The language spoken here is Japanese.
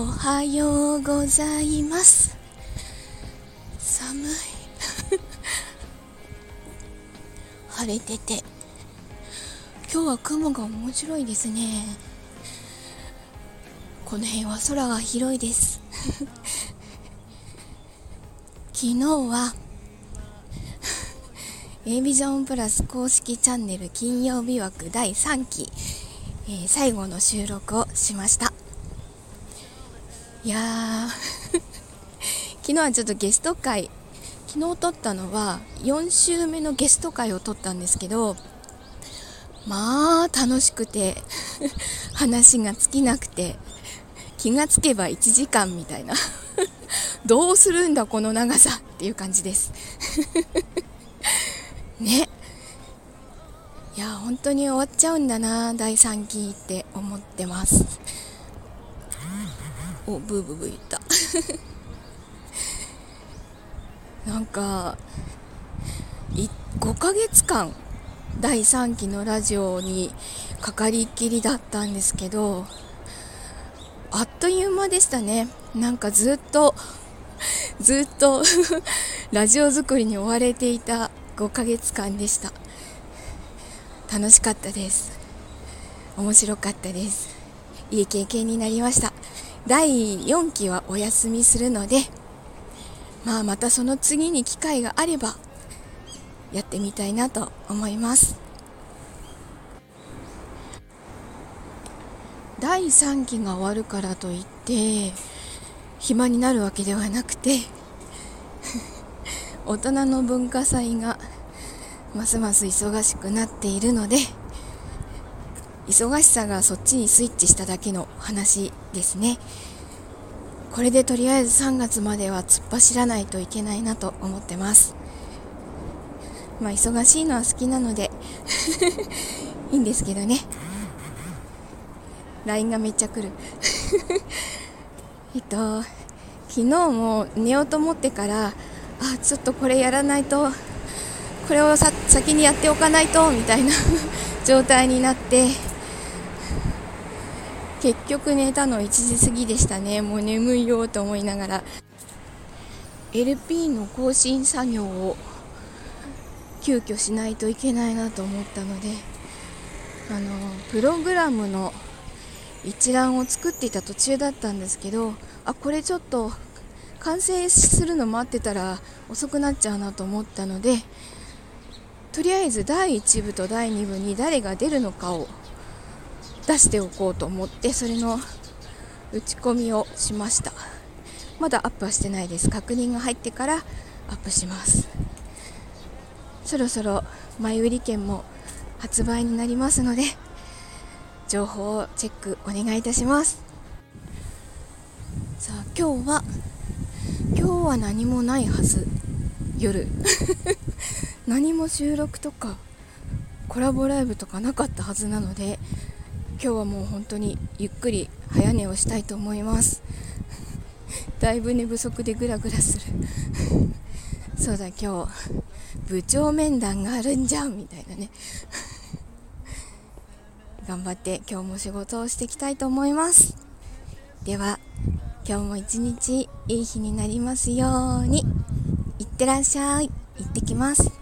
おはようございます。寒い。晴れてて。今日は雲が面白いですね。この辺は空が広いです。昨日は A ビジョンプラス公式チャンネル金曜日枠第3期、えー、最後の収録をしました。いやー。昨日はちょっとゲスト会。昨日撮ったのは4週目のゲスト会を撮ったんですけどまあ楽しくて 話が尽きなくて気がつけば1時間みたいな。どうするんだこの長さっていう感じです。ね。いや本当に終わっちゃうんだな第3期って思ってます。おブーブーブー言った。なんか5ヶ月間第3期のラジオにかかりっきりだったんですけどあっという間でしたね。なんかずっとずっと ラジオ作りに追われていた5ヶ月間でした。楽しかったです。面白かったです。いい経験になりました。第4期はお休みするのでまあまたその次に機会があればやってみたいなと思います。第3期が終わるからといって暇になるわけではなくて 大人の文化祭がますます忙しくなっているので忙しさがそっちにスイッチしただけの話ですね。これでとりあえず3月までは突っ走らないといけないなと思ってます。まあ忙しいのは好きなので いいんですけどね。LINE がめっちゃ来る。えっと昨日も寝ようと思ってからあちょっとこれやらないとこれを先にやっておかないとみたいな 状態になって結局寝たの1時過ぎでしたね。もう眠いよと思いながら。LP の更新作業を急遽しないといけないなと思ったのであのプログラムの一覧を作っていた途中だったんですけどあこれちょっと完成するの待ってたら遅くなっちゃうなと思ったのでとりあえず第1部と第2部に誰が出るのかを出しておこうと思ってそれの打ち込みをしました。まだアップはしてないです。確認が入ってからアップします。そろそろ前売り券も発売になりますので情報をチェックお願いいたします。さあ今日は今日は何もないはず。夜。何も収録とかコラボライブとかなかったはずなので今日はもう本当にゆっくり早寝をしたいと思います。だいぶ寝不足でグラグラする。そうだ今日部長面談があるんじゃんみたいなね。頑張って今日も仕事をしていきたいと思います。では今日も一日いい日になりますように。いってらっしゃい。行ってきます。